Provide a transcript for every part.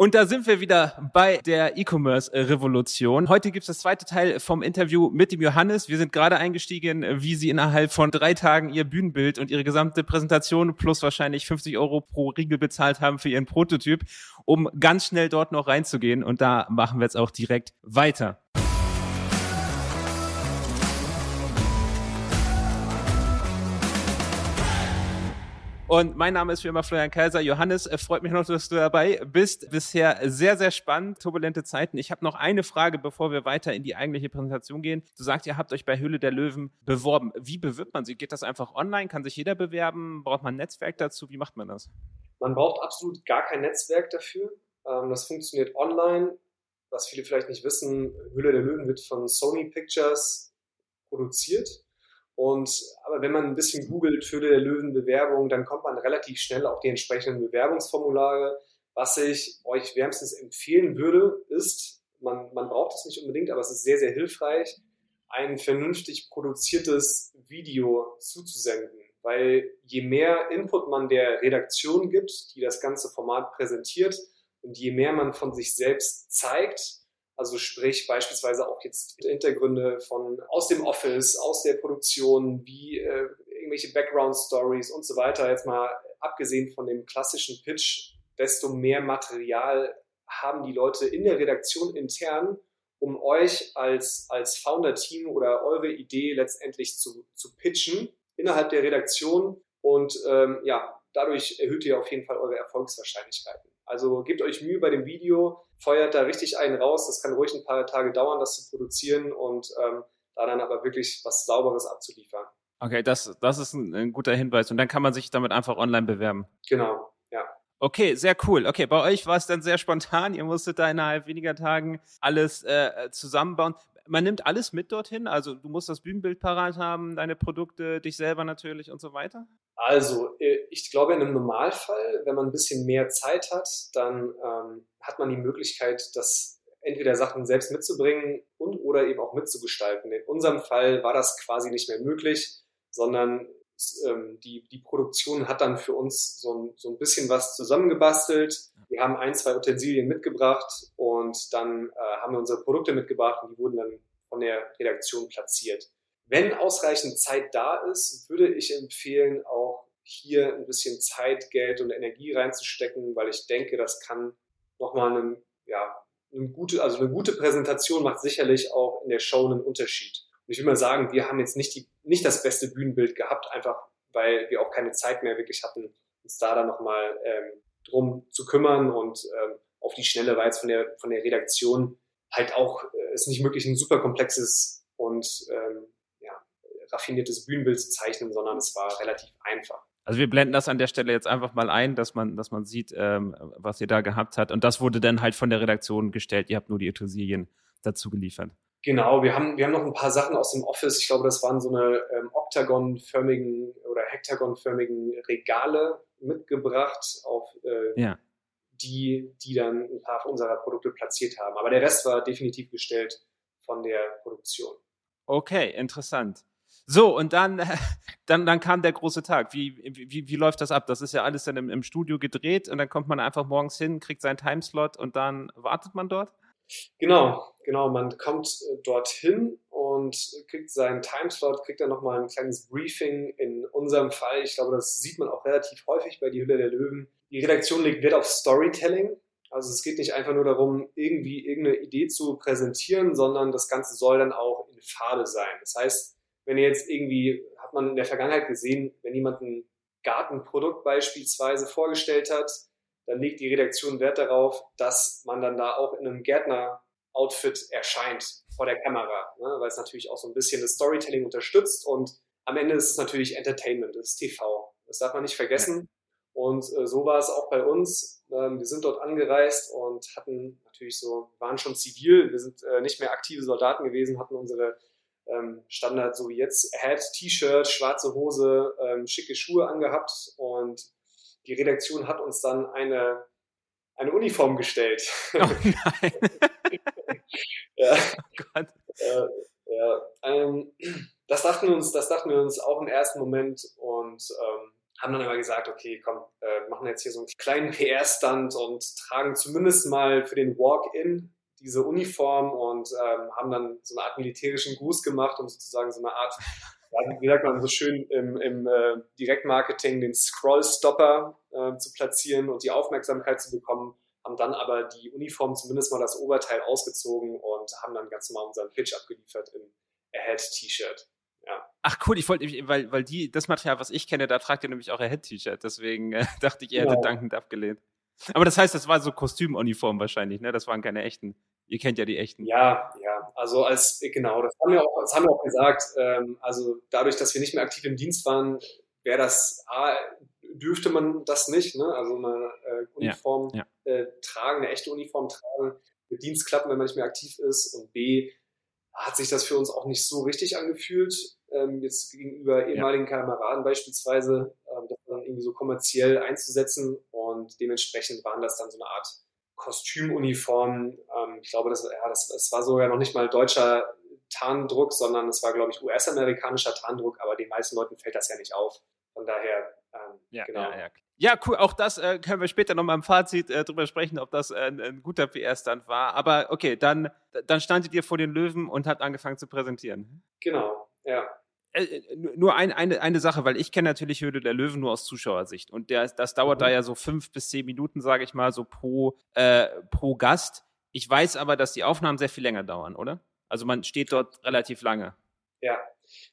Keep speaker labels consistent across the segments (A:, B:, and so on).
A: Und da sind wir wieder bei der E-Commerce-Revolution. Heute gibt es das zweite Teil vom Interview mit dem Johannes. Wir sind gerade eingestiegen, wie Sie innerhalb von drei Tagen Ihr Bühnenbild und Ihre gesamte Präsentation plus wahrscheinlich 50 Euro pro Riegel bezahlt haben für Ihren Prototyp, um ganz schnell dort noch reinzugehen. Und da machen wir jetzt auch direkt weiter. Und mein Name ist wie immer Florian Kaiser. Johannes, äh, freut mich noch, dass du dabei bist. Bisher sehr, sehr spannend, turbulente Zeiten. Ich habe noch eine Frage, bevor wir weiter in die eigentliche Präsentation gehen. Du sagst, ihr habt euch bei Höhle der Löwen beworben. Wie bewirbt man sich? Geht das einfach online? Kann sich jeder bewerben? Braucht man ein Netzwerk dazu? Wie macht man das?
B: Man braucht absolut gar kein Netzwerk dafür. Ähm, das funktioniert online. Was viele vielleicht nicht wissen, Höhle der Löwen wird von Sony Pictures produziert. Und aber wenn man ein bisschen googelt für der Löwen Bewerbung, dann kommt man relativ schnell auf die entsprechenden Bewerbungsformulare. Was ich euch wärmstens empfehlen würde, ist, man, man braucht es nicht unbedingt, aber es ist sehr, sehr hilfreich, ein vernünftig produziertes Video zuzusenden. Weil je mehr Input man der Redaktion gibt, die das ganze Format präsentiert, und je mehr man von sich selbst zeigt, also sprich beispielsweise auch jetzt Hintergründe von aus dem Office, aus der Produktion, wie äh, irgendwelche Background Stories und so weiter. Jetzt mal abgesehen von dem klassischen Pitch, desto mehr Material haben die Leute in der Redaktion intern, um euch als, als Founder-Team oder eure Idee letztendlich zu, zu pitchen innerhalb der Redaktion. Und ähm, ja, dadurch erhöht ihr auf jeden Fall eure Erfolgswahrscheinlichkeiten. Also gebt euch Mühe bei dem Video, feuert da richtig einen raus. Das kann ruhig ein paar Tage dauern, das zu produzieren und ähm, da dann aber wirklich was Sauberes abzuliefern.
A: Okay, das, das ist ein, ein guter Hinweis. Und dann kann man sich damit einfach online bewerben.
B: Genau, ja.
A: Okay, sehr cool. Okay, bei euch war es dann sehr spontan. Ihr musstet da innerhalb weniger Tagen alles äh, zusammenbauen man nimmt alles mit dorthin. Also du musst das Bühnenbild parat haben, deine Produkte, dich selber natürlich und so weiter.
B: Also äh, ich glaube in einem Normalfall, wenn man ein bisschen mehr Zeit hat, dann ähm, hat man die Möglichkeit, das entweder Sachen selbst mitzubringen und oder eben auch mitzugestalten. In unserem Fall war das quasi nicht mehr möglich, sondern die, die Produktion hat dann für uns so ein, so ein bisschen was zusammengebastelt. Wir haben ein, zwei Utensilien mitgebracht und dann äh, haben wir unsere Produkte mitgebracht und die wurden dann von der Redaktion platziert. Wenn ausreichend Zeit da ist, würde ich empfehlen, auch hier ein bisschen Zeit, Geld und Energie reinzustecken, weil ich denke, das kann nochmal einen, ja, eine gute, also eine gute Präsentation macht sicherlich auch in der Show einen Unterschied. Und ich will mal sagen, wir haben jetzt nicht, die, nicht das beste Bühnenbild gehabt, einfach weil wir auch keine Zeit mehr wirklich hatten, uns da dann nochmal ähm, drum zu kümmern und ähm, auf die Schnelle war jetzt von der, von der Redaktion halt auch, äh, ist nicht möglich, ein super komplexes und ähm, ja, raffiniertes Bühnenbild zu zeichnen, sondern es war relativ einfach.
A: Also wir blenden das an der Stelle jetzt einfach mal ein, dass man, dass man sieht, ähm, was ihr da gehabt habt. Und das wurde dann halt von der Redaktion gestellt. Ihr habt nur die Utensilien dazu geliefert.
B: Genau, wir haben, wir haben noch ein paar Sachen aus dem Office. Ich glaube, das waren so eine ähm, oktagonförmigen oder hektagonförmigen Regale mitgebracht, auf äh, ja. die, die dann ein paar unserer Produkte platziert haben. Aber der Rest war definitiv gestellt von der Produktion.
A: Okay, interessant. So, und dann, dann, dann kam der große Tag. Wie, wie, wie läuft das ab? Das ist ja alles dann im, im Studio gedreht und dann kommt man einfach morgens hin, kriegt seinen Timeslot und dann wartet man dort?
B: Genau, genau. Man kommt äh, dorthin und kriegt seinen Timeslot, kriegt dann nochmal ein kleines Briefing. In unserem Fall, ich glaube, das sieht man auch relativ häufig bei Die Hülle der Löwen. Die Redaktion legt Wert auf Storytelling. Also es geht nicht einfach nur darum, irgendwie irgendeine Idee zu präsentieren, sondern das Ganze soll dann auch in Farbe sein. Das heißt, wenn ihr jetzt irgendwie, hat man in der Vergangenheit gesehen, wenn jemand ein Gartenprodukt beispielsweise vorgestellt hat, dann legt die Redaktion Wert darauf, dass man dann da auch in einem Gärtner-Outfit erscheint vor der Kamera, ne? weil es natürlich auch so ein bisschen das Storytelling unterstützt und am Ende ist es natürlich Entertainment, das ist TV. Das darf man nicht vergessen. Und äh, so war es auch bei uns. Ähm, wir sind dort angereist und hatten natürlich so, waren schon zivil, wir sind äh, nicht mehr aktive Soldaten gewesen, hatten unsere ähm, Standard, so wie jetzt, Hat, T-Shirt, schwarze Hose, ähm, schicke Schuhe angehabt und die Redaktion hat uns dann eine, eine Uniform gestellt. Oh nein. ja. Oh Gott. Äh, ja. Ähm, das dachten wir uns, das dachten wir uns auch im ersten Moment und ähm, haben dann aber gesagt, okay, komm, äh, machen jetzt hier so einen kleinen PR-Stand und tragen zumindest mal für den Walk-In diese Uniform und ähm, haben dann so eine Art militärischen Gruß gemacht, um sozusagen so eine Art, ja, wie sagt man so schön im, im äh, Direktmarketing, den Scroll-Stopper äh, zu platzieren und die Aufmerksamkeit zu bekommen, haben dann aber die Uniform zumindest mal das Oberteil ausgezogen und haben dann ganz normal unseren Pitch abgeliefert im Ahead-T-Shirt. Ja.
A: Ach cool, ich wollte, weil, weil die, das Material, was ich kenne, da tragt ihr nämlich auch Ahead-T-Shirt, deswegen äh, dachte ich, ihr hättet genau. dankend abgelehnt. Aber das heißt, das war so Kostümuniform wahrscheinlich, ne? Das waren keine echten. Ihr kennt ja die echten.
B: Ja, ja. Also als genau, das haben wir auch, das haben wir auch gesagt. Ähm, also dadurch, dass wir nicht mehr aktiv im Dienst waren, wäre das A, dürfte man das nicht, ne? Also eine äh, Uniform ja, ja. Äh, tragen, eine echte Uniform tragen, mit Dienst klappen, wenn man nicht mehr aktiv ist. Und B, hat sich das für uns auch nicht so richtig angefühlt, ähm, jetzt gegenüber ehemaligen ja. Kameraden beispielsweise, ähm, das dann irgendwie so kommerziell einzusetzen und dementsprechend waren das dann so eine Art Kostümuniform. Ähm, ich glaube, das, ja, das, das war sogar noch nicht mal deutscher Tarndruck, sondern es war, glaube ich, US-amerikanischer Tarndruck, aber den meisten Leuten fällt das ja nicht auf. Von daher, ähm,
A: ja, genau. Ja, ja. Ja, cool. Auch das äh, können wir später nochmal im Fazit äh, drüber sprechen, ob das äh, ein, ein guter PR-Stand war. Aber okay, dann, dann standet ihr vor den Löwen und habt angefangen zu präsentieren.
B: Genau, ja.
A: Äh, nur ein, eine, eine Sache, weil ich kenne natürlich Höhle der Löwen nur aus Zuschauersicht. Und der, das dauert mhm. da ja so fünf bis zehn Minuten, sage ich mal, so pro, äh, pro Gast. Ich weiß aber, dass die Aufnahmen sehr viel länger dauern, oder? Also man steht dort relativ lange.
B: Ja,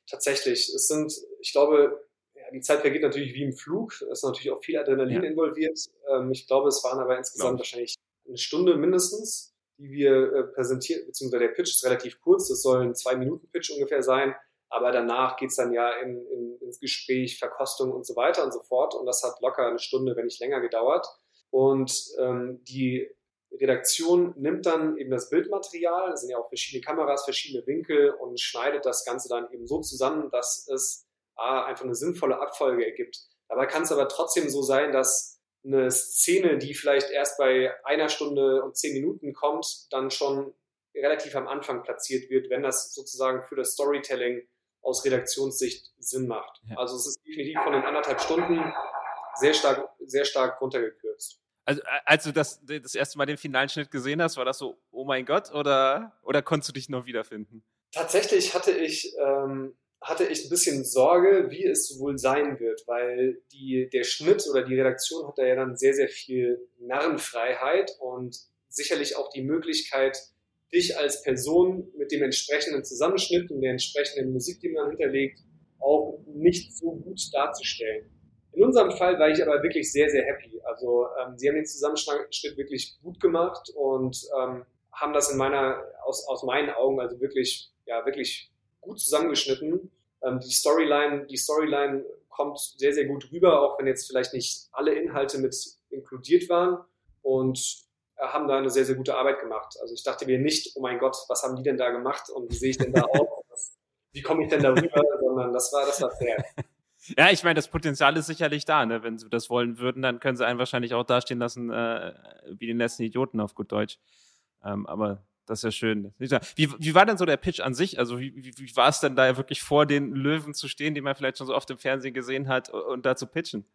B: tatsächlich. Es sind, ich glaube, die Zeit vergeht natürlich wie im Flug. Es ist natürlich auch viel Adrenalin ja. involviert. Ähm, ich glaube, es waren aber insgesamt wahrscheinlich eine Stunde mindestens, die wir äh, präsentiert, beziehungsweise der Pitch ist relativ kurz. Das soll ein Zwei-Minuten-Pitch ungefähr sein. Aber danach geht es dann ja in, in, ins Gespräch, Verkostung und so weiter und so fort. Und das hat locker eine Stunde, wenn nicht länger gedauert. Und ähm, die Redaktion nimmt dann eben das Bildmaterial, es sind ja auch verschiedene Kameras, verschiedene Winkel und schneidet das Ganze dann eben so zusammen, dass es A, einfach eine sinnvolle Abfolge ergibt. Dabei kann es aber trotzdem so sein, dass eine Szene, die vielleicht erst bei einer Stunde und zehn Minuten kommt, dann schon relativ am Anfang platziert wird, wenn das sozusagen für das Storytelling aus Redaktionssicht Sinn macht. Ja. Also es ist definitiv von den anderthalb Stunden sehr stark, sehr stark runtergekürzt.
A: Also als du das, das erste Mal den finalen Schnitt gesehen hast, war das so, oh mein Gott, oder, oder konntest du dich noch wiederfinden?
B: Tatsächlich hatte ich ähm, hatte ich ein bisschen Sorge, wie es wohl sein wird, weil die, der Schnitt oder die Redaktion hat da ja dann sehr, sehr viel Narrenfreiheit und sicherlich auch die Möglichkeit, dich als Person mit dem entsprechenden Zusammenschnitt und der entsprechenden Musik, die man hinterlegt, auch nicht so gut darzustellen. In unserem Fall war ich aber wirklich sehr, sehr happy. Also ähm, sie haben den Zusammenschnitt wirklich gut gemacht und ähm, haben das in meiner, aus, aus meinen Augen also wirklich, ja, wirklich gut zusammengeschnitten. Ähm, die Storyline, die Storyline kommt sehr, sehr gut rüber, auch wenn jetzt vielleicht nicht alle Inhalte mit inkludiert waren und haben da eine sehr, sehr gute Arbeit gemacht. Also ich dachte mir nicht, oh mein Gott, was haben die denn da gemacht und wie sehe ich denn da aus? Wie komme ich denn da rüber? Sondern das war, das war fair.
A: Ja, ich meine, das Potenzial ist sicherlich da. Ne? Wenn sie das wollen würden, dann können sie einen wahrscheinlich auch dastehen lassen, äh, wie den letzten Idioten auf gut Deutsch. Ähm, aber das ist ja schön. Wie, wie war denn so der Pitch an sich? Also wie, wie, wie war es denn da wirklich vor den Löwen zu stehen, die man vielleicht schon so oft im Fernsehen gesehen hat, und da zu pitchen?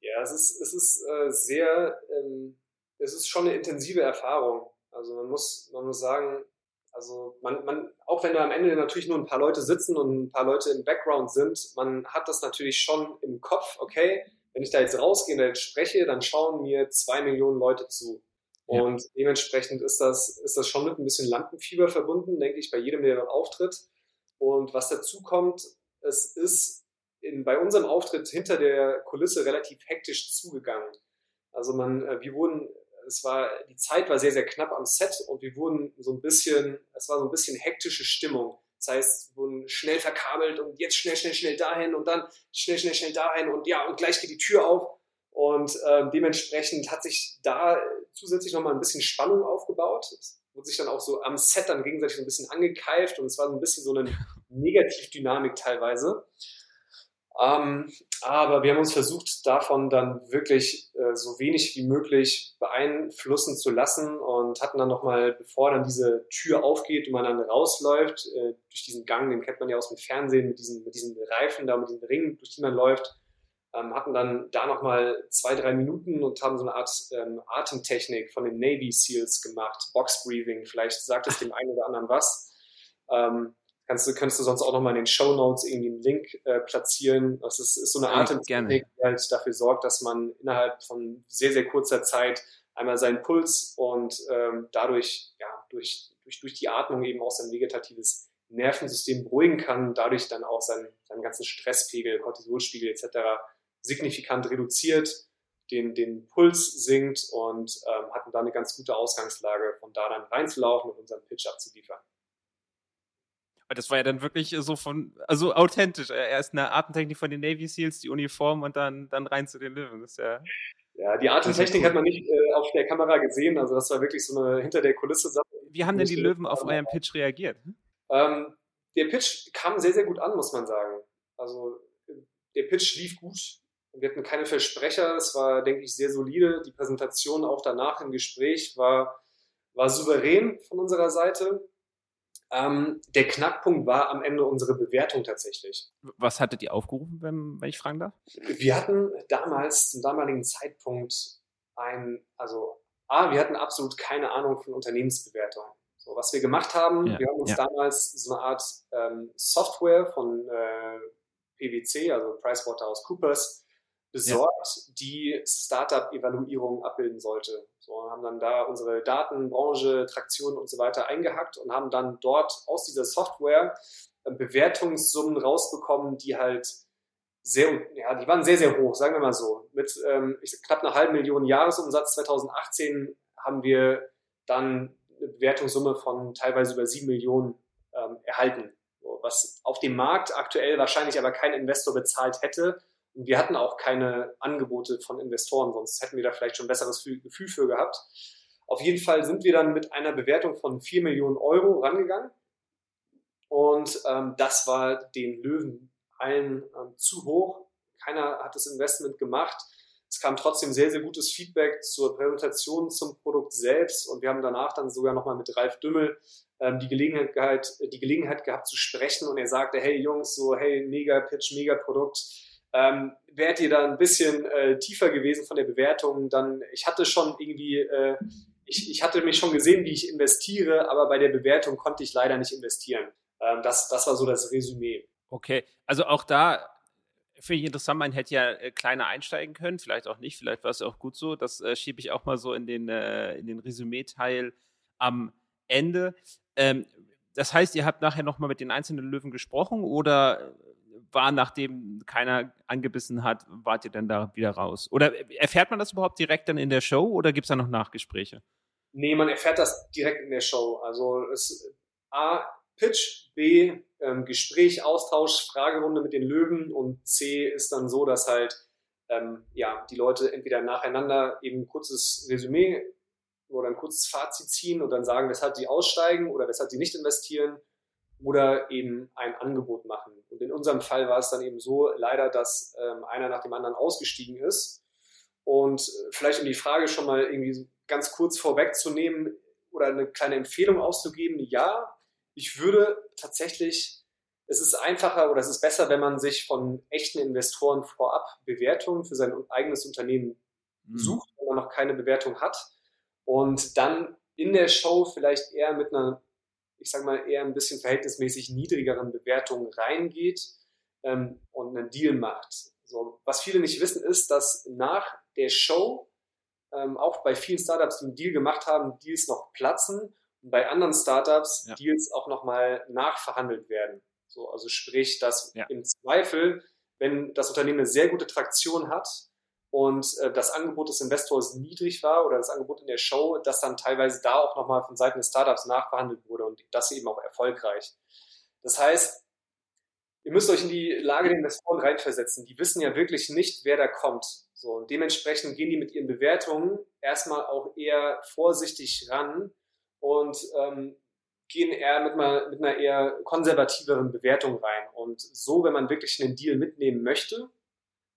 B: Ja, es ist, es ist äh, sehr, ähm, es ist schon eine intensive Erfahrung. Also man muss, man muss sagen, also man, man, auch wenn da am Ende natürlich nur ein paar Leute sitzen und ein paar Leute im Background sind, man hat das natürlich schon im Kopf, okay, wenn ich da jetzt rausgehe und jetzt spreche, dann schauen mir zwei Millionen Leute zu. Und ja. dementsprechend ist das, ist das schon mit ein bisschen Lampenfieber verbunden, denke ich, bei jedem, der dort auftritt. Und was dazu kommt, es ist in, bei unserem Auftritt hinter der Kulisse relativ hektisch zugegangen. Also man, äh, wir wurden, es war, die Zeit war sehr, sehr knapp am Set und wir wurden so ein bisschen, es war so ein bisschen hektische Stimmung. Das heißt, wir wurden schnell verkabelt und jetzt schnell, schnell, schnell dahin und dann schnell, schnell, schnell dahin und ja, und gleich geht die Tür auf. Und äh, dementsprechend hat sich da zusätzlich nochmal ein bisschen Spannung aufgebaut. Es wurde sich dann auch so am Set dann gegenseitig so ein bisschen angekeift und es war so ein bisschen so eine Negativdynamik teilweise. Ähm, aber wir haben uns versucht, davon dann wirklich äh, so wenig wie möglich beeinflussen zu lassen und hatten dann nochmal, bevor dann diese Tür aufgeht und man dann rausläuft, äh, durch diesen Gang, den kennt man ja aus dem Fernsehen, mit diesen, mit diesen Reifen da, mit diesen Ringen, durch die man läuft, ähm, hatten dann da nochmal zwei, drei Minuten und haben so eine Art ähm, Atemtechnik von den Navy SEALs gemacht, Box Breathing, vielleicht sagt es dem einen oder anderen was. Ähm, kannst du, kannst du sonst auch nochmal in den Show Notes irgendwie einen Link äh, platzieren. Das ist, ist so eine Atemtechnik, die halt dafür sorgt, dass man innerhalb von sehr, sehr kurzer Zeit einmal seinen Puls und ähm, dadurch, ja, durch, durch, durch die Atmung eben auch sein vegetatives Nervensystem beruhigen kann, dadurch dann auch seinen, seinen ganzen Stresspegel, Cortisolspiegel etc. signifikant reduziert, den, den Puls sinkt und ähm, hatten da eine ganz gute Ausgangslage, von da dann reinzulaufen und unseren Pitch abzuliefern.
A: Das war ja dann wirklich so von, also authentisch. Erst eine Atemtechnik von den Navy Seals, die Uniform und dann, dann rein zu den Löwen. Das ist ja
B: ja, die Atemtechnik hat man nicht äh, auf der Kamera gesehen, also das war wirklich so eine hinter der Kulisse Sache.
A: Wie haben denn die Löwen auf euren Pitch reagiert?
B: Ähm, der Pitch kam sehr, sehr gut an, muss man sagen. Also der Pitch lief gut. Wir hatten keine Versprecher. Es war, denke ich, sehr solide. Die Präsentation auch danach im Gespräch war, war souverän von unserer Seite. Ähm, der Knackpunkt war am Ende unsere Bewertung tatsächlich.
A: Was hattet ihr aufgerufen, wenn, wenn ich fragen darf?
B: Wir hatten damals, zum damaligen Zeitpunkt, ein, also A, wir hatten absolut keine Ahnung von Unternehmensbewertung. So, was wir gemacht haben, ja, wir haben uns ja. damals so eine Art ähm, Software von äh, PwC, also PricewaterhouseCoopers, besorgt, ja. die Startup-Evaluierung abbilden sollte. So, haben dann da unsere Daten, Branche, Traktion und so weiter eingehackt und haben dann dort aus dieser Software äh, Bewertungssummen rausbekommen, die halt sehr, ja, die waren sehr, sehr hoch, sagen wir mal so. Mit ähm, knapp einer halben Million Jahresumsatz 2018 haben wir dann eine Bewertungssumme von teilweise über sieben Millionen ähm, erhalten. Was auf dem Markt aktuell wahrscheinlich aber kein Investor bezahlt hätte, wir hatten auch keine Angebote von Investoren, sonst hätten wir da vielleicht schon ein besseres Gefühl für gehabt. Auf jeden Fall sind wir dann mit einer Bewertung von 4 Millionen Euro rangegangen. Und ähm, das war den Löwen allen ähm, zu hoch. Keiner hat das Investment gemacht. Es kam trotzdem sehr, sehr gutes Feedback zur Präsentation zum Produkt selbst. Und wir haben danach dann sogar nochmal mit Ralf Dümmel ähm, die, Gelegenheit, die Gelegenheit gehabt zu sprechen. Und er sagte, hey Jungs, so, hey, mega Pitch, mega Produkt ähm, wärt ihr da ein bisschen äh, tiefer gewesen von der Bewertung, dann ich hatte schon irgendwie, äh, ich, ich hatte mich schon gesehen, wie ich investiere, aber bei der Bewertung konnte ich leider nicht investieren. Ähm, das, das war so das Resümee.
A: Okay, also auch da finde ich interessant, man hätte ja äh, kleiner einsteigen können, vielleicht auch nicht, vielleicht war es auch gut so. Das äh, schiebe ich auch mal so in den, äh, den Resümee-Teil am Ende. Ähm, das heißt, ihr habt nachher nochmal mit den einzelnen Löwen gesprochen oder war, nachdem keiner angebissen hat, wart ihr dann da wieder raus? Oder erfährt man das überhaupt direkt dann in der Show oder gibt es da noch Nachgespräche?
B: Nee, man erfährt das direkt in der Show. Also es A, Pitch, B, ähm, Gespräch, Austausch, Fragerunde mit den Löwen und C ist dann so, dass halt ähm, ja, die Leute entweder nacheinander eben ein kurzes Resümee oder ein kurzes Fazit ziehen und dann sagen, weshalb sie aussteigen oder weshalb sie nicht investieren oder eben ein Angebot machen. Und in unserem Fall war es dann eben so leider, dass ähm, einer nach dem anderen ausgestiegen ist. Und äh, vielleicht um die Frage schon mal irgendwie ganz kurz vorwegzunehmen oder eine kleine Empfehlung auszugeben, ja, ich würde tatsächlich, es ist einfacher oder es ist besser, wenn man sich von echten Investoren vorab Bewertungen für sein eigenes Unternehmen mhm. sucht, wenn man noch keine Bewertung hat und dann in der Show vielleicht eher mit einer ich sage mal, eher ein bisschen verhältnismäßig niedrigeren Bewertungen reingeht ähm, und einen Deal macht. So, was viele nicht wissen, ist, dass nach der Show ähm, auch bei vielen Startups, die einen Deal gemacht haben, Deals noch platzen und bei anderen Startups ja. Deals auch nochmal nachverhandelt werden. So, also sprich, dass ja. im Zweifel, wenn das Unternehmen eine sehr gute Traktion hat, und äh, das Angebot des Investors niedrig war oder das Angebot in der Show, dass dann teilweise da auch nochmal von Seiten des Startups nachverhandelt wurde und das eben auch erfolgreich. Das heißt, ihr müsst euch in die Lage der Investoren reinversetzen. Die wissen ja wirklich nicht, wer da kommt. So, und dementsprechend gehen die mit ihren Bewertungen erstmal auch eher vorsichtig ran und ähm, gehen eher mit, mal, mit einer eher konservativeren Bewertung rein. Und so, wenn man wirklich einen Deal mitnehmen möchte,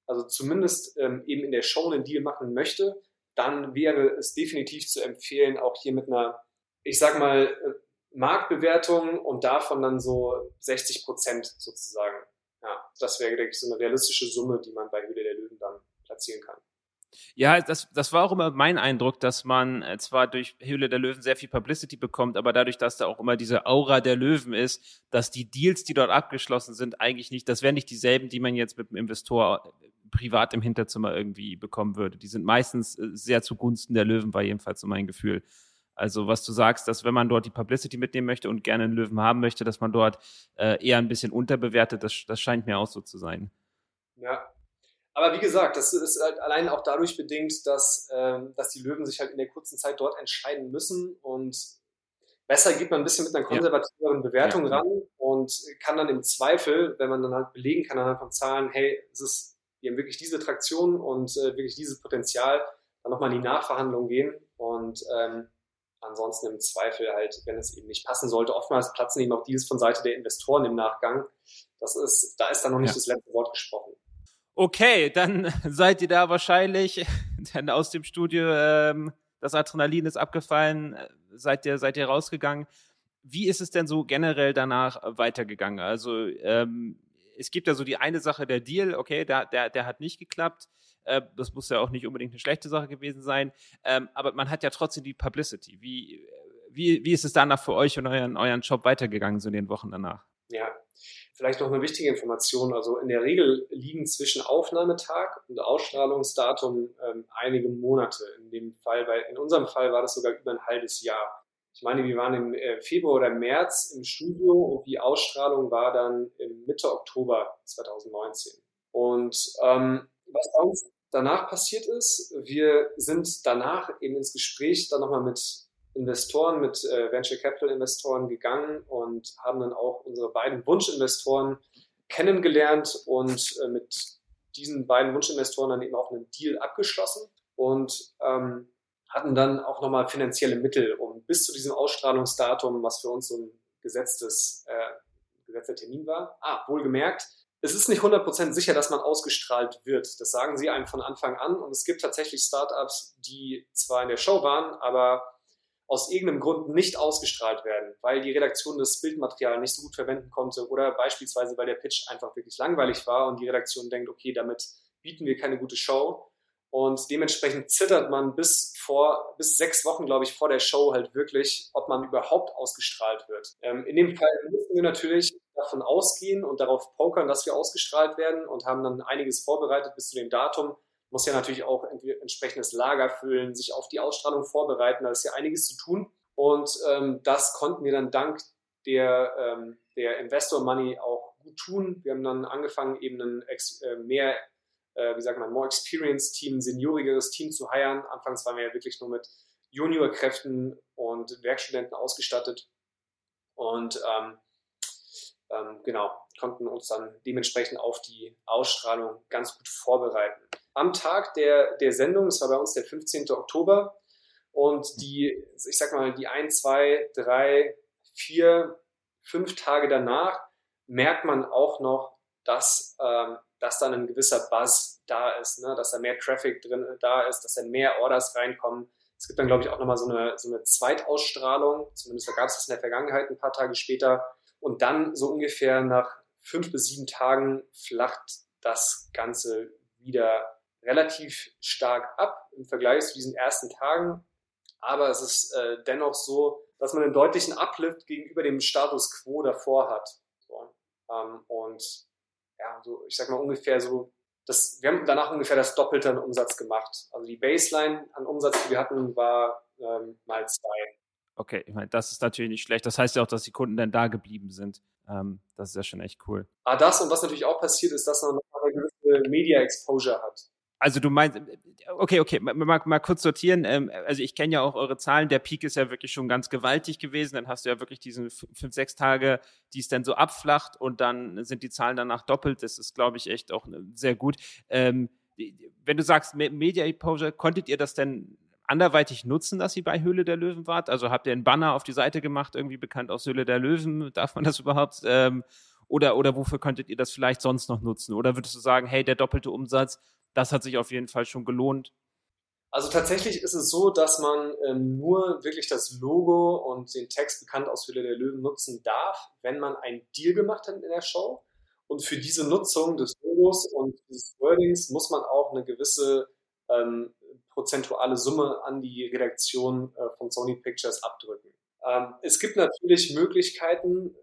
B: also zumindest ähm, eben in der Show einen Deal machen möchte, dann wäre es definitiv zu empfehlen, auch hier mit einer, ich sag mal, äh, Marktbewertung und davon dann so 60 Prozent sozusagen. Ja, das wäre, denke ich, so eine realistische Summe, die man bei Höhle der Löwen dann platzieren kann.
A: Ja, das, das war auch immer mein Eindruck, dass man äh, zwar durch Höhle der Löwen sehr viel Publicity bekommt, aber dadurch, dass da auch immer diese Aura der Löwen ist, dass die Deals, die dort abgeschlossen sind, eigentlich nicht, das wären nicht dieselben, die man jetzt mit dem Investor äh, privat im Hinterzimmer irgendwie bekommen würde. Die sind meistens äh, sehr zugunsten der Löwen, war jedenfalls so mein Gefühl. Also was du sagst, dass wenn man dort die Publicity mitnehmen möchte und gerne einen Löwen haben möchte, dass man dort äh, eher ein bisschen unterbewertet, das, das scheint mir auch so zu sein.
B: Ja, aber wie gesagt, das ist halt allein auch dadurch bedingt, dass, ähm, dass die Löwen sich halt in der kurzen Zeit dort entscheiden müssen und besser geht man ein bisschen mit einer konservativeren. Bewertung ja. ran und kann dann im Zweifel, wenn man dann halt belegen kann anhand von Zahlen, hey, es ist, wir haben wirklich diese Traktion und äh, wirklich dieses Potenzial, dann nochmal in die Nachverhandlung gehen und ähm, ansonsten im Zweifel halt, wenn es eben nicht passen sollte, oftmals platzen eben auch Deals von Seite der Investoren im Nachgang. Das ist, da ist dann noch nicht ja. das letzte Wort gesprochen.
A: Okay, dann seid ihr da wahrscheinlich, denn aus dem Studio, ähm, das Adrenalin ist abgefallen, äh, seid ihr, seid ihr rausgegangen. Wie ist es denn so generell danach weitergegangen? Also ähm, es gibt ja so die eine Sache, der Deal, okay, der, der, der hat nicht geklappt. Äh, das muss ja auch nicht unbedingt eine schlechte Sache gewesen sein. Ähm, aber man hat ja trotzdem die Publicity. Wie, wie, wie ist es danach für euch und euren, euren Job weitergegangen, so in den Wochen danach?
B: Ja, Vielleicht noch eine wichtige Information. Also in der Regel liegen zwischen Aufnahmetag und Ausstrahlungsdatum ähm, einige Monate. In dem Fall, weil in unserem Fall war das sogar über ein halbes Jahr. Ich meine, wir waren im äh, Februar oder März im Studio und die Ausstrahlung war dann Mitte Oktober 2019. Und ähm, was bei uns danach passiert ist, wir sind danach eben ins Gespräch dann nochmal mit Investoren, mit äh, Venture Capital Investoren gegangen und haben dann auch unsere beiden Wunschinvestoren kennengelernt und äh, mit diesen beiden Wunschinvestoren dann eben auch einen Deal abgeschlossen und ähm, hatten dann auch nochmal finanzielle Mittel, um bis zu diesem Ausstrahlungsdatum, was für uns so ein gesetztes, äh, gesetzter Termin war, ah, wohlgemerkt, es ist nicht 100% sicher, dass man ausgestrahlt wird. Das sagen sie einem von Anfang an. Und es gibt tatsächlich Startups, die zwar in der Show waren, aber aus irgendeinem Grund nicht ausgestrahlt werden, weil die Redaktion das Bildmaterial nicht so gut verwenden konnte oder beispielsweise, weil der Pitch einfach wirklich langweilig war und die Redaktion denkt, okay, damit bieten wir keine gute Show. Und dementsprechend zittert man bis vor, bis sechs Wochen, glaube ich, vor der Show halt wirklich, ob man überhaupt ausgestrahlt wird. Ähm, in dem Fall müssen wir natürlich davon ausgehen und darauf pokern, dass wir ausgestrahlt werden und haben dann einiges vorbereitet bis zu dem Datum muss ja natürlich auch entsprechendes Lager füllen, sich auf die Ausstrahlung vorbereiten. Da ist ja einiges zu tun. Und ähm, das konnten wir dann dank der, ähm, der Investor Money auch gut tun. Wir haben dann angefangen, eben ein äh, mehr, äh, wie sagt man, more experienced Team, seniorigeres Team zu heiren. Anfangs waren wir ja wirklich nur mit Juniorkräften und Werkstudenten ausgestattet. Und ähm, ähm, genau, konnten uns dann dementsprechend auf die Ausstrahlung ganz gut vorbereiten am Tag der, der Sendung, das war bei uns der 15. Oktober, und die, ich sag mal, die ein, zwei, drei, vier, fünf Tage danach merkt man auch noch, dass, ähm, dass dann ein gewisser Buzz da ist, ne? dass da mehr Traffic drin da ist, dass da mehr Orders reinkommen. Es gibt dann, glaube ich, auch nochmal so eine, so eine Zweitausstrahlung, zumindest gab es das in der Vergangenheit ein paar Tage später. Und dann so ungefähr nach fünf bis sieben Tagen flacht das Ganze wieder relativ stark ab im Vergleich zu diesen ersten Tagen. Aber es ist äh, dennoch so, dass man einen deutlichen Uplift gegenüber dem Status quo davor hat. So. Ähm, und ja, so, ich sag mal ungefähr so, das, wir haben danach ungefähr das Doppelte an Umsatz gemacht. Also die Baseline an Umsatz, die wir hatten, war ähm, mal zwei.
A: Okay, ich meine, das ist natürlich nicht schlecht. Das heißt ja auch, dass die Kunden dann da geblieben sind. Ähm, das ist ja schon echt cool.
B: Ah, das und was natürlich auch passiert ist, dass man noch eine gewisse Media Exposure hat.
A: Also du meinst, okay, okay, mal, mal kurz sortieren. Ähm, also ich kenne ja auch eure Zahlen. Der Peak ist ja wirklich schon ganz gewaltig gewesen. Dann hast du ja wirklich diesen fünf, sechs Tage, die es dann so abflacht und dann sind die Zahlen danach doppelt. Das ist, glaube ich, echt auch ne, sehr gut. Ähm, wenn du sagst Media Exposure, konntet ihr das denn anderweitig nutzen, dass ihr bei Höhle der Löwen wart? Also habt ihr einen Banner auf die Seite gemacht, irgendwie bekannt aus Höhle der Löwen? Darf man das überhaupt? Ähm, oder, oder wofür könntet ihr das vielleicht sonst noch nutzen? Oder würdest du sagen, hey, der doppelte Umsatz, das hat sich auf jeden Fall schon gelohnt.
B: Also tatsächlich ist es so, dass man ähm, nur wirklich das Logo und den Text bekannt aus Hülle der Löwen nutzen darf, wenn man einen Deal gemacht hat in der Show Und für diese Nutzung des Logos und dieses Wordings muss man auch eine gewisse ähm, prozentuale Summe an die Redaktion äh, von Sony Pictures abdrücken. Ähm, es gibt natürlich Möglichkeiten,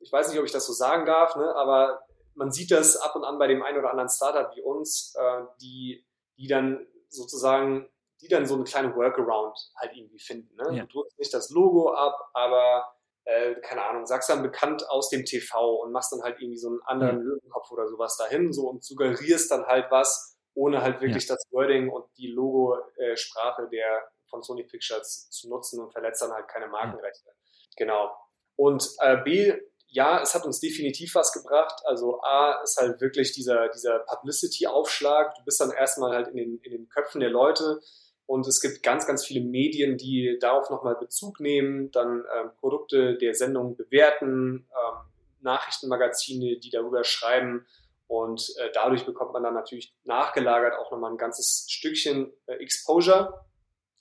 B: ich weiß nicht, ob ich das so sagen darf, ne, aber man sieht das ab und an bei dem einen oder anderen Startup wie uns, äh, die, die dann sozusagen, die dann so eine kleine Workaround halt irgendwie finden. Ne? Ja. Du drückst nicht das Logo ab, aber äh, keine Ahnung, sagst dann bekannt aus dem TV und machst dann halt irgendwie so einen anderen ja. Löwenkopf oder sowas dahin so und suggerierst dann halt was, ohne halt wirklich ja. das Wording und die Logo-Sprache der von Sony Pictures zu nutzen und verletzt dann halt keine Markenrechte. Genau. Und äh, B, ja, es hat uns definitiv was gebracht. Also A ist halt wirklich dieser, dieser Publicity-Aufschlag. Du bist dann erstmal halt in den, in den Köpfen der Leute und es gibt ganz, ganz viele Medien, die darauf nochmal Bezug nehmen, dann ähm, Produkte der Sendung bewerten, ähm, Nachrichtenmagazine, die darüber schreiben und äh, dadurch bekommt man dann natürlich nachgelagert auch nochmal ein ganzes Stückchen äh, Exposure.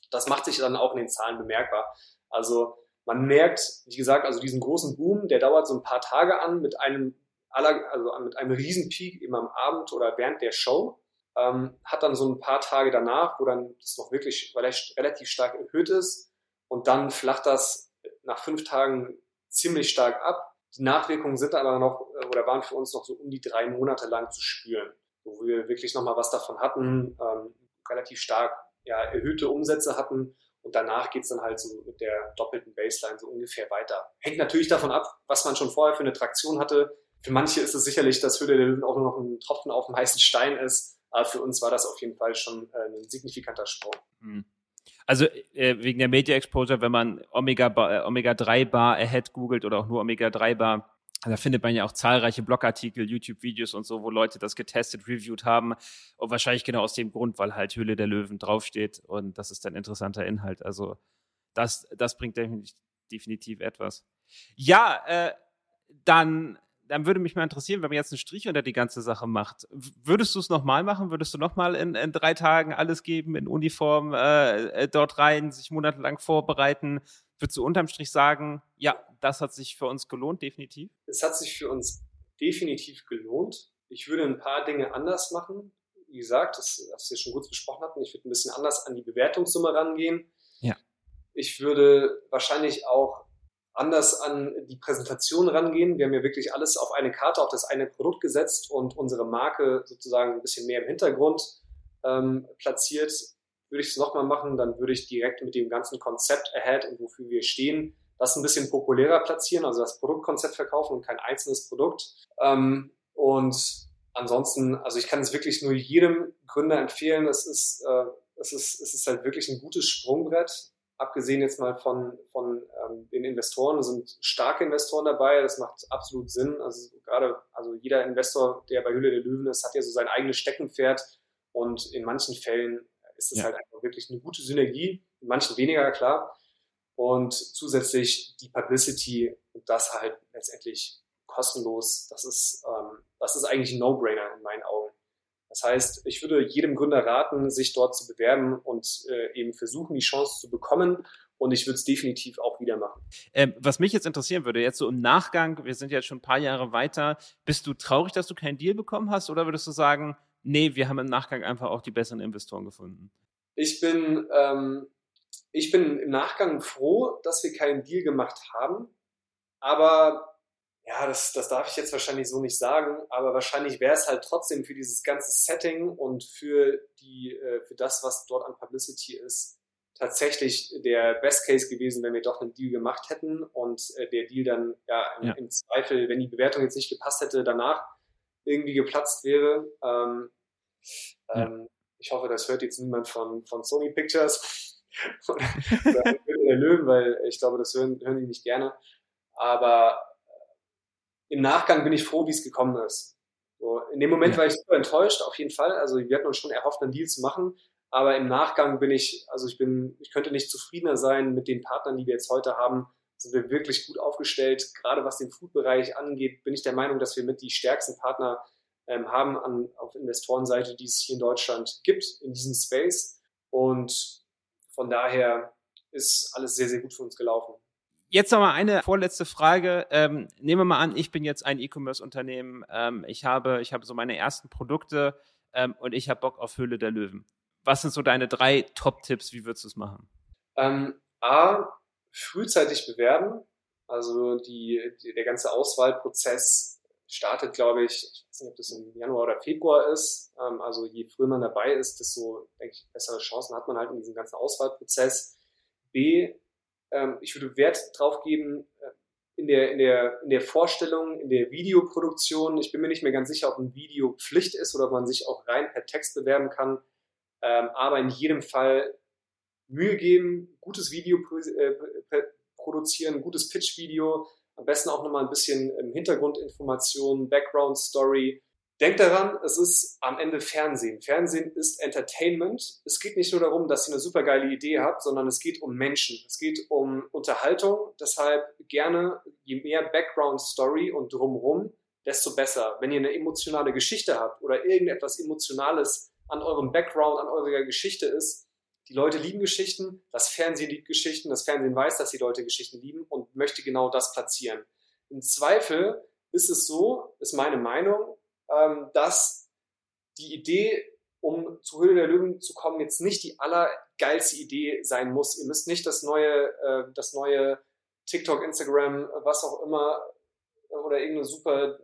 B: Das macht sich dann auch in den Zahlen bemerkbar. Also man merkt, wie gesagt, also diesen großen Boom, der dauert so ein paar Tage an mit einem aller, also mit einem Riesenpeak immer am Abend oder während der Show. Ähm, hat dann so ein paar Tage danach, wo dann das noch wirklich relativ stark erhöht ist und dann flacht das nach fünf Tagen ziemlich stark ab. Die Nachwirkungen sind aber noch äh, oder waren für uns noch so um die drei Monate lang zu spüren, wo wir wirklich nochmal was davon hatten, ähm, relativ stark ja, erhöhte Umsätze hatten und danach geht's dann halt so mit der doppelten Baseline so ungefähr weiter. Hängt natürlich davon ab, was man schon vorher für eine Traktion hatte. Für manche ist es sicherlich, dass Höhle der Löwen auch nur noch ein Tropfen auf dem heißen Stein ist. Aber für uns war das auf jeden Fall schon äh, ein signifikanter Sprung. Hm.
A: Also äh, wegen der Media Exposure, wenn man Omega, äh, Omega 3 Bar Ahead googelt oder auch nur Omega 3 Bar, da findet man ja auch zahlreiche Blogartikel, YouTube-Videos und so, wo Leute das getestet, reviewed haben. Und wahrscheinlich genau aus dem Grund, weil halt Höhle der Löwen draufsteht und das ist dann interessanter Inhalt. Also das, das bringt definitiv etwas. Ja, äh, dann, dann würde mich mal interessieren, wenn man jetzt einen Strich unter die ganze Sache macht. Würdest du es nochmal machen? Würdest du nochmal in, in drei Tagen alles geben, in Uniform äh, äh dort rein, sich monatelang vorbereiten? Würdest du unterm Strich sagen, ja, das hat sich für uns gelohnt, definitiv?
B: Es hat sich für uns definitiv gelohnt. Ich würde ein paar Dinge anders machen. Wie gesagt, das, was wir schon kurz besprochen hatten, ich würde ein bisschen anders an die Bewertungssumme rangehen.
A: Ja.
B: Ich würde wahrscheinlich auch anders an die Präsentation rangehen. Wir haben ja wirklich alles auf eine Karte, auf das eine Produkt gesetzt und unsere Marke sozusagen ein bisschen mehr im Hintergrund ähm, platziert. Würde ich es nochmal machen, dann würde ich direkt mit dem ganzen Konzept ahead und wofür wir stehen, das ein bisschen populärer platzieren, also das Produktkonzept verkaufen und kein einzelnes Produkt. Ähm, und ansonsten, also ich kann es wirklich nur jedem Gründer empfehlen. Es ist, äh, es ist, es ist halt wirklich ein gutes Sprungbrett. Abgesehen jetzt mal von, von ähm, den Investoren, es sind starke Investoren dabei, das macht absolut Sinn. Also gerade, also jeder Investor, der bei Hülle der Löwen ist, hat ja so sein eigenes Steckenpferd und in manchen Fällen ist es ja. halt einfach wirklich eine gute Synergie, in manchen weniger, klar und zusätzlich die Publicity und das halt letztendlich kostenlos. Das ist, ähm, das ist eigentlich ein No-Brainer in meinen Augen. Das heißt, ich würde jedem Gründer raten, sich dort zu bewerben und äh, eben versuchen, die Chance zu bekommen. Und ich würde es definitiv auch wieder machen.
A: Ähm, was mich jetzt interessieren würde, jetzt so im Nachgang, wir sind jetzt schon ein paar Jahre weiter, bist du traurig, dass du keinen Deal bekommen hast oder würdest du sagen, nee, wir haben im Nachgang einfach auch die besseren Investoren gefunden?
B: Ich bin ähm, ich bin im Nachgang froh, dass wir keinen Deal gemacht haben. Aber ja, das, das darf ich jetzt wahrscheinlich so nicht sagen, aber wahrscheinlich wäre es halt trotzdem für dieses ganze Setting und für, die, äh, für das, was dort an Publicity ist, tatsächlich der Best Case gewesen, wenn wir doch einen Deal gemacht hätten und äh, der Deal dann ja im, ja im, Zweifel, wenn die Bewertung jetzt nicht gepasst hätte, danach irgendwie geplatzt wäre. Ähm, ja. ähm, ich hoffe, das hört jetzt niemand von, von Sony Pictures der Löwen, weil ich glaube, das hören, hören die nicht gerne. Aber äh, im Nachgang bin ich froh, wie es gekommen ist. So, in dem Moment ja. war ich super enttäuscht, auf jeden Fall. Also wir hatten uns schon erhofft, einen Deal zu machen. Aber im Nachgang bin ich, also ich bin, ich könnte nicht zufriedener sein mit den Partnern, die wir jetzt heute haben. Sind wir wirklich gut aufgestellt. Gerade was den Food-Bereich angeht, bin ich der Meinung, dass wir mit die stärksten Partner ähm, haben an, auf Investorenseite, die es hier in Deutschland gibt, in diesem Space. Und von daher ist alles sehr, sehr gut für uns gelaufen.
A: Jetzt noch mal eine vorletzte Frage. Ähm, nehmen wir mal an, ich bin jetzt ein E-Commerce-Unternehmen. Ähm, ich habe, ich habe so meine ersten Produkte ähm, und ich habe Bock auf Höhle der Löwen. Was sind so deine drei Top-Tipps? Wie würdest du es machen?
B: Ähm, A, frühzeitig bewerben. Also die, die, der ganze Auswahlprozess startet, glaube ich, ich weiß nicht, ob das im Januar oder Februar ist. Ähm, also je früher man dabei ist, desto, denke ich, bessere Chancen hat man halt in diesem ganzen Auswahlprozess. B, ähm, ich würde Wert drauf geben, äh, in der, in, der, in der Vorstellung, in der Videoproduktion. Ich bin mir nicht mehr ganz sicher, ob ein Video Pflicht ist oder ob man sich auch rein per Text bewerben kann. Ähm, aber in jedem Fall Mühe geben, gutes Video produzieren, gutes Pitch-Video, am besten auch nochmal ein bisschen ähm, Hintergrundinformationen, Background-Story. Denkt daran, es ist am Ende Fernsehen. Fernsehen ist Entertainment. Es geht nicht nur darum, dass ihr eine super geile Idee habt, sondern es geht um Menschen. Es geht um Unterhaltung. Deshalb gerne, je mehr Background-Story und drumherum, desto besser. Wenn ihr eine emotionale Geschichte habt oder irgendetwas Emotionales an eurem Background, an eurer Geschichte ist, die Leute lieben Geschichten, das Fernsehen liebt Geschichten, das Fernsehen weiß, dass die Leute Geschichten lieben und möchte genau das platzieren. Im Zweifel ist es so, ist meine Meinung, ähm, dass die Idee, um zur Höhle der Löwen zu kommen, jetzt nicht die allergeilste Idee sein muss. Ihr müsst nicht das neue, äh, das neue TikTok, Instagram, was auch immer oder irgendeine super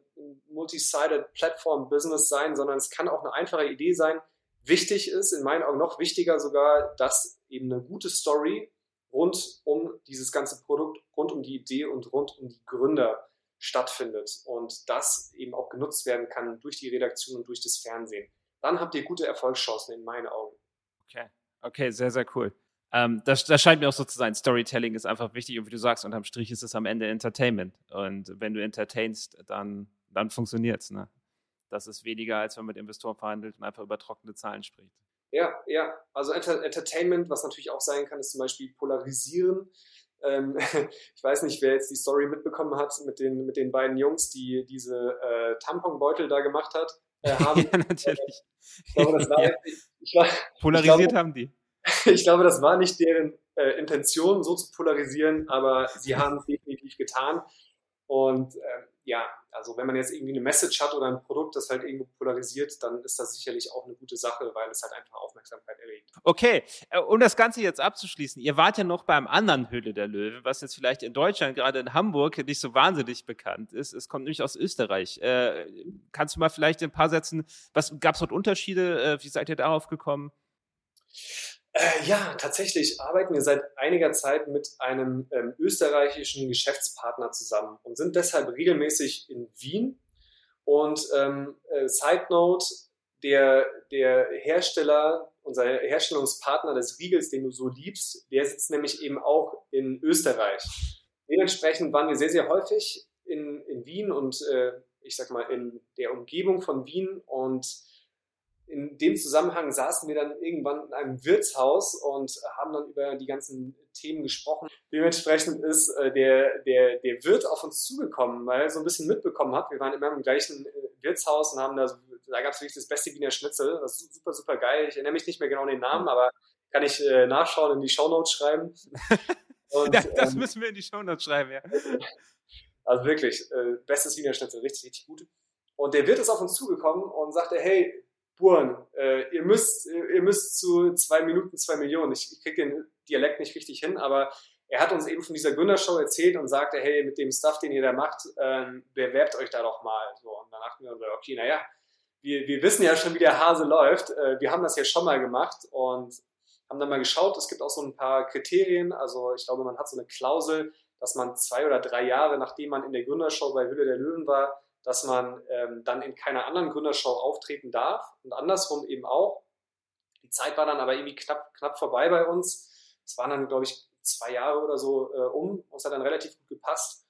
B: multi-sided Plattform-Business sein, sondern es kann auch eine einfache Idee sein, Wichtig ist, in meinen Augen noch wichtiger sogar, dass eben eine gute Story rund um dieses ganze Produkt, rund um die Idee und rund um die Gründer stattfindet und das eben auch genutzt werden kann durch die Redaktion und durch das Fernsehen. Dann habt ihr gute Erfolgschancen in meinen Augen.
A: Okay, okay, sehr, sehr cool. Ähm, das, das scheint mir auch so zu sein. Storytelling ist einfach wichtig und wie du sagst, unterm Strich ist es am Ende Entertainment. Und wenn du entertainst, dann, dann funktioniert es. Ne? Das ist weniger, als wenn man mit Investoren verhandelt und einfach über trockene Zahlen spricht.
B: Ja, ja. Also Enter Entertainment, was natürlich auch sein kann, ist zum Beispiel polarisieren. Ähm, ich weiß nicht, wer jetzt die Story mitbekommen hat mit den, mit den beiden Jungs, die diese äh, Tamponbeutel da gemacht hat. Äh, haben.
A: ja, natürlich.
B: Ich glaube, das war, ja.
A: ich, ich, Polarisiert ich glaube, haben die.
B: Ich glaube, das war nicht deren äh, Intention, so zu polarisieren, aber sie haben es definitiv getan. Und äh, ja, also wenn man jetzt irgendwie eine Message hat oder ein Produkt, das halt irgendwo polarisiert, dann ist das sicherlich auch eine gute Sache, weil es halt einfach Aufmerksamkeit erregt.
A: Okay, äh, um das Ganze jetzt abzuschließen, ihr wart ja noch beim anderen Höhle der Löwe, was jetzt vielleicht in Deutschland, gerade in Hamburg, nicht so wahnsinnig bekannt ist. Es kommt nämlich aus Österreich. Äh, kannst du mal vielleicht in ein paar Sätzen, was gab es dort Unterschiede? Äh, wie seid ihr darauf gekommen?
B: Äh, ja, tatsächlich arbeiten wir seit einiger Zeit mit einem ähm, österreichischen Geschäftspartner zusammen und sind deshalb regelmäßig in Wien. Und ähm, äh, Side Note, der, der Hersteller, unser Herstellungspartner des Riegels, den du so liebst, der sitzt nämlich eben auch in Österreich. Dementsprechend waren wir sehr, sehr häufig in, in Wien und äh, ich sag mal in der Umgebung von Wien und in dem Zusammenhang saßen wir dann irgendwann in einem Wirtshaus und haben dann über die ganzen Themen gesprochen. Dementsprechend ist äh, der, der, der Wirt auf uns zugekommen, weil er so ein bisschen mitbekommen hat. Wir waren immer im gleichen äh, Wirtshaus und haben da, da gab es wirklich das beste Wiener Schnitzel. Das ist super, super geil. Ich erinnere mich nicht mehr genau an den Namen, aber kann ich äh, nachschauen in die Shownotes schreiben.
A: Und, ja, das ähm, müssen wir in die Shownotes schreiben, ja.
B: Also wirklich, bestes Wiener Schnitzel, richtig, richtig gut. Und der Wirt ist auf uns zugekommen und sagte, hey, Buren, äh, ihr, müsst, ihr müsst zu zwei Minuten zwei Millionen. Ich, ich kriege den Dialekt nicht richtig hin, aber er hat uns eben von dieser Gründershow erzählt und sagte, hey, mit dem Stuff, den ihr da macht, ähm, bewerbt euch da doch mal. So, und dann dachten wir, okay, naja, wir, wir wissen ja schon, wie der Hase läuft. Äh, wir haben das ja schon mal gemacht und haben dann mal geschaut. Es gibt auch so ein paar Kriterien. Also ich glaube, man hat so eine Klausel, dass man zwei oder drei Jahre, nachdem man in der Gründershow bei Hülle der Löwen war, dass man ähm, dann in keiner anderen Gründershow auftreten darf und andersrum eben auch. Die Zeit war dann aber irgendwie knapp, knapp vorbei bei uns. Es waren dann, glaube ich, zwei Jahre oder so äh, um. Es hat dann relativ gut gepasst.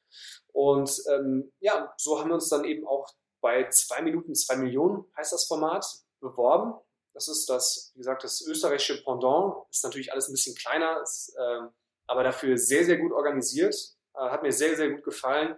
B: Und ähm, ja, so haben wir uns dann eben auch bei zwei Minuten zwei Millionen, heißt das Format, beworben. Das ist das, wie gesagt, das österreichische Pendant. Ist natürlich alles ein bisschen kleiner, ist, äh, aber dafür sehr, sehr gut organisiert. Äh, hat mir sehr, sehr gut gefallen.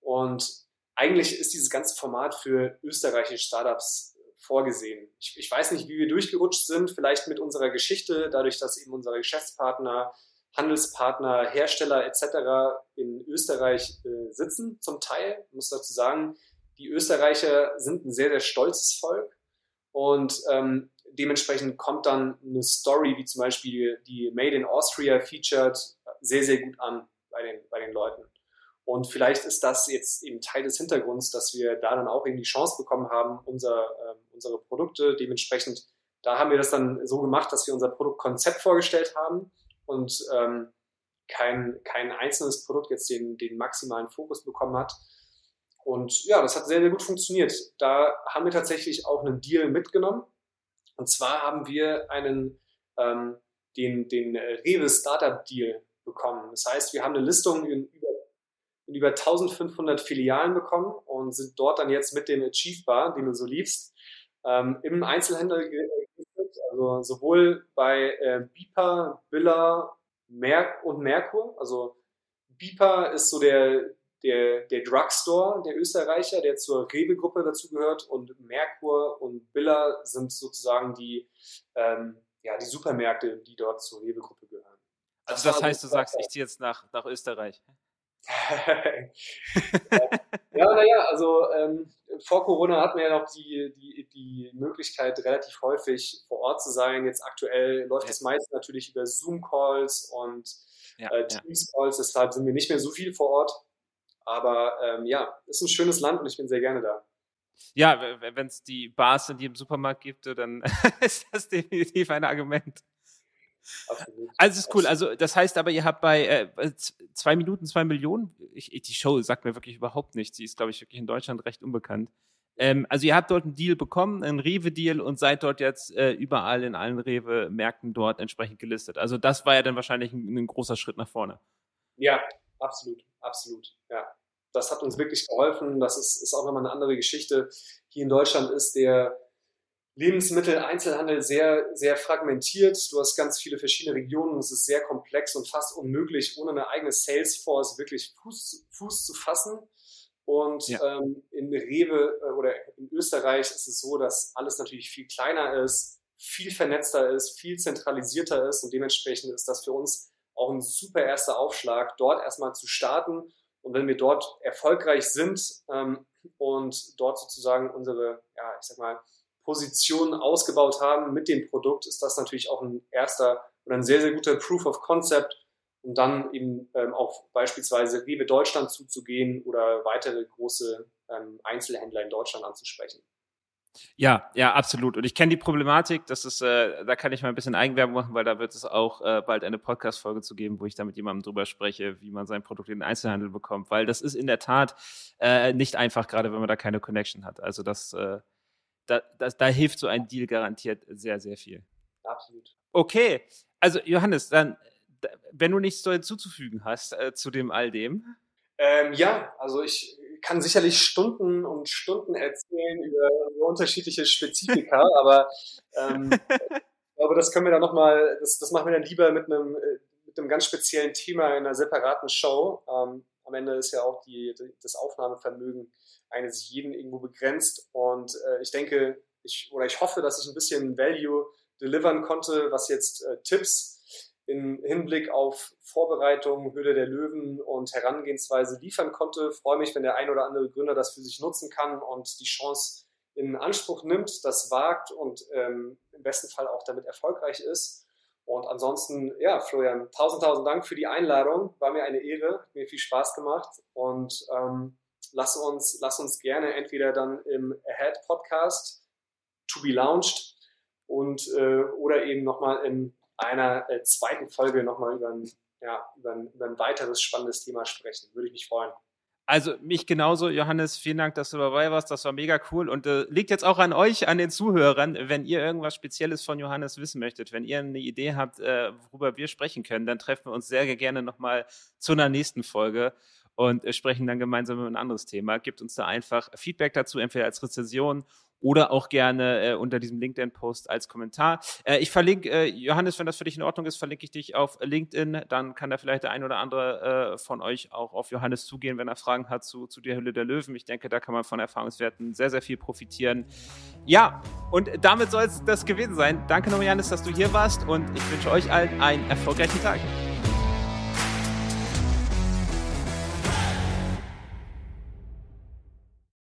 B: Und eigentlich ist dieses ganze Format für österreichische Startups vorgesehen. Ich, ich, weiß nicht, wie wir durchgerutscht sind, vielleicht mit unserer Geschichte, dadurch, dass eben unser Geschäftspartner Handelspartner, Hersteller etc. in Österreich äh, sitzen, zum Teil. Ich muss dazu sagen, die Österreicher sind ein sehr, sehr stolzes Volk und ähm, dementsprechend kommt dann eine Story, wie zum Beispiel die Made in Austria featured, sehr, sehr gut an bei den, bei den Leuten. Und vielleicht ist das jetzt eben Teil des Hintergrunds, dass wir da dann auch eben die Chance bekommen haben, unser, äh, unsere Produkte dementsprechend, da haben wir das dann so gemacht, dass wir unser Produktkonzept vorgestellt haben und ähm, kein, kein einzelnes Produkt jetzt den, den maximalen Fokus bekommen hat. Und ja, das hat sehr, sehr gut funktioniert. Da haben wir tatsächlich auch einen Deal mitgenommen. Und zwar haben wir einen, ähm, den, den Rewe Startup Deal bekommen. Das heißt, wir haben eine Listung in über, in über 1500 Filialen bekommen und sind dort dann jetzt mit dem Achieve Bar, den du so liebst, ähm, im Einzelhändler gelistet. Also sowohl bei äh, Bipa, Billa Mer und Merkur. Also Bipa ist so der, der, der Drugstore der Österreicher, der zur Rewe-Gruppe dazugehört und Merkur und Billa sind sozusagen die, ähm, ja, die Supermärkte, die dort zur Rewe-Gruppe gehören.
A: Also das heißt, du sagst, ich ziehe jetzt nach, nach Österreich.
B: ja, naja, also ähm, vor Corona hatten wir ja noch die, die, die Möglichkeit, relativ häufig vor Ort zu sein. Jetzt aktuell läuft es meist natürlich über Zoom-Calls und ja, äh, Teams-Calls, deshalb sind wir nicht mehr so viel vor Ort. Aber ähm, ja, ist ein schönes Land und ich bin sehr gerne da.
A: Ja, wenn es die Bars in jedem Supermarkt gibt, dann ist das definitiv ein Argument. Absolut. Also ist cool. Also das heißt aber, ihr habt bei äh, zwei Minuten zwei Millionen. Ich, die Show sagt mir wirklich überhaupt nichts. Sie ist, glaube ich, wirklich in Deutschland recht unbekannt. Ähm, also ihr habt dort einen Deal bekommen, einen Rewe-Deal und seid dort jetzt äh, überall in allen Rewe-Märkten dort entsprechend gelistet. Also das war ja dann wahrscheinlich ein, ein großer Schritt nach vorne.
B: Ja, absolut, absolut. Ja, das hat uns wirklich geholfen. Das ist, ist auch nochmal eine andere Geschichte. Hier in Deutschland ist der Lebensmitteleinzelhandel sehr, sehr fragmentiert. Du hast ganz viele verschiedene Regionen. Es ist sehr komplex und fast unmöglich, ohne eine eigene Salesforce wirklich Fuß, Fuß zu fassen. Und ja. ähm, in Rewe äh, oder in Österreich ist es so, dass alles natürlich viel kleiner ist, viel vernetzter ist, viel zentralisierter ist und dementsprechend ist das für uns auch ein super erster Aufschlag, dort erstmal zu starten. Und wenn wir dort erfolgreich sind ähm, und dort sozusagen unsere, ja, ich sag mal, Position ausgebaut haben mit dem Produkt, ist das natürlich auch ein erster oder ein sehr, sehr guter Proof of Concept, um dann eben ähm, auf beispielsweise Rewe Deutschland zuzugehen oder weitere große ähm, Einzelhändler in Deutschland anzusprechen.
A: Ja, ja, absolut. Und ich kenne die Problematik, das ist, äh, da kann ich mal ein bisschen Eigenwerbung machen, weil da wird es auch äh, bald eine Podcast-Folge zu geben, wo ich da mit jemandem drüber spreche, wie man sein Produkt in den Einzelhandel bekommt, weil das ist in der Tat äh, nicht einfach, gerade wenn man da keine Connection hat. Also das äh, da, das, da hilft so ein Deal garantiert sehr, sehr viel.
B: Absolut.
A: Okay, also Johannes, dann, wenn du nichts hinzuzufügen hast äh, zu dem all dem.
B: Ähm, ja, also ich kann sicherlich Stunden und Stunden erzählen über, über unterschiedliche Spezifika, aber ähm, ich glaube, das können wir dann nochmal, das, das machen wir dann lieber mit einem, äh, mit einem ganz speziellen Thema in einer separaten Show. Ähm, am Ende ist ja auch die, das Aufnahmevermögen eines jeden irgendwo begrenzt. Und äh, ich denke, ich, oder ich hoffe, dass ich ein bisschen Value delivern konnte, was jetzt äh, Tipps im Hinblick auf Vorbereitung, Höhle der Löwen und Herangehensweise liefern konnte. Ich freue mich, wenn der ein oder andere Gründer das für sich nutzen kann und die Chance in Anspruch nimmt, das wagt und ähm, im besten Fall auch damit erfolgreich ist. Und ansonsten, ja, Florian, tausend, tausend Dank für die Einladung. War mir eine Ehre, hat mir viel Spaß gemacht und ähm, lass uns, lass uns gerne entweder dann im Ahead Podcast to be launched und äh, oder eben nochmal in einer äh, zweiten Folge nochmal über ein, ja, über, über ein weiteres spannendes Thema sprechen. Würde ich mich freuen.
A: Also mich genauso, Johannes, vielen Dank, dass du dabei warst. Das war mega cool und äh, liegt jetzt auch an euch, an den Zuhörern, wenn ihr irgendwas Spezielles von Johannes wissen möchtet, wenn ihr eine Idee habt, äh, worüber wir sprechen können, dann treffen wir uns sehr gerne nochmal zu einer nächsten Folge und äh, sprechen dann gemeinsam über ein anderes Thema. Gebt uns da einfach Feedback dazu, entweder als Rezension oder auch gerne äh, unter diesem LinkedIn-Post als Kommentar. Äh, ich verlinke, äh, Johannes, wenn das für dich in Ordnung ist, verlinke ich dich auf LinkedIn. Dann kann da vielleicht der ein oder andere äh, von euch auch auf Johannes zugehen, wenn er Fragen hat zu, zu der Hülle der Löwen. Ich denke, da kann man von Erfahrungswerten sehr, sehr viel profitieren. Ja, und damit soll es das gewesen sein. Danke nochmal, Johannes, dass du hier warst und ich wünsche euch allen einen erfolgreichen Tag.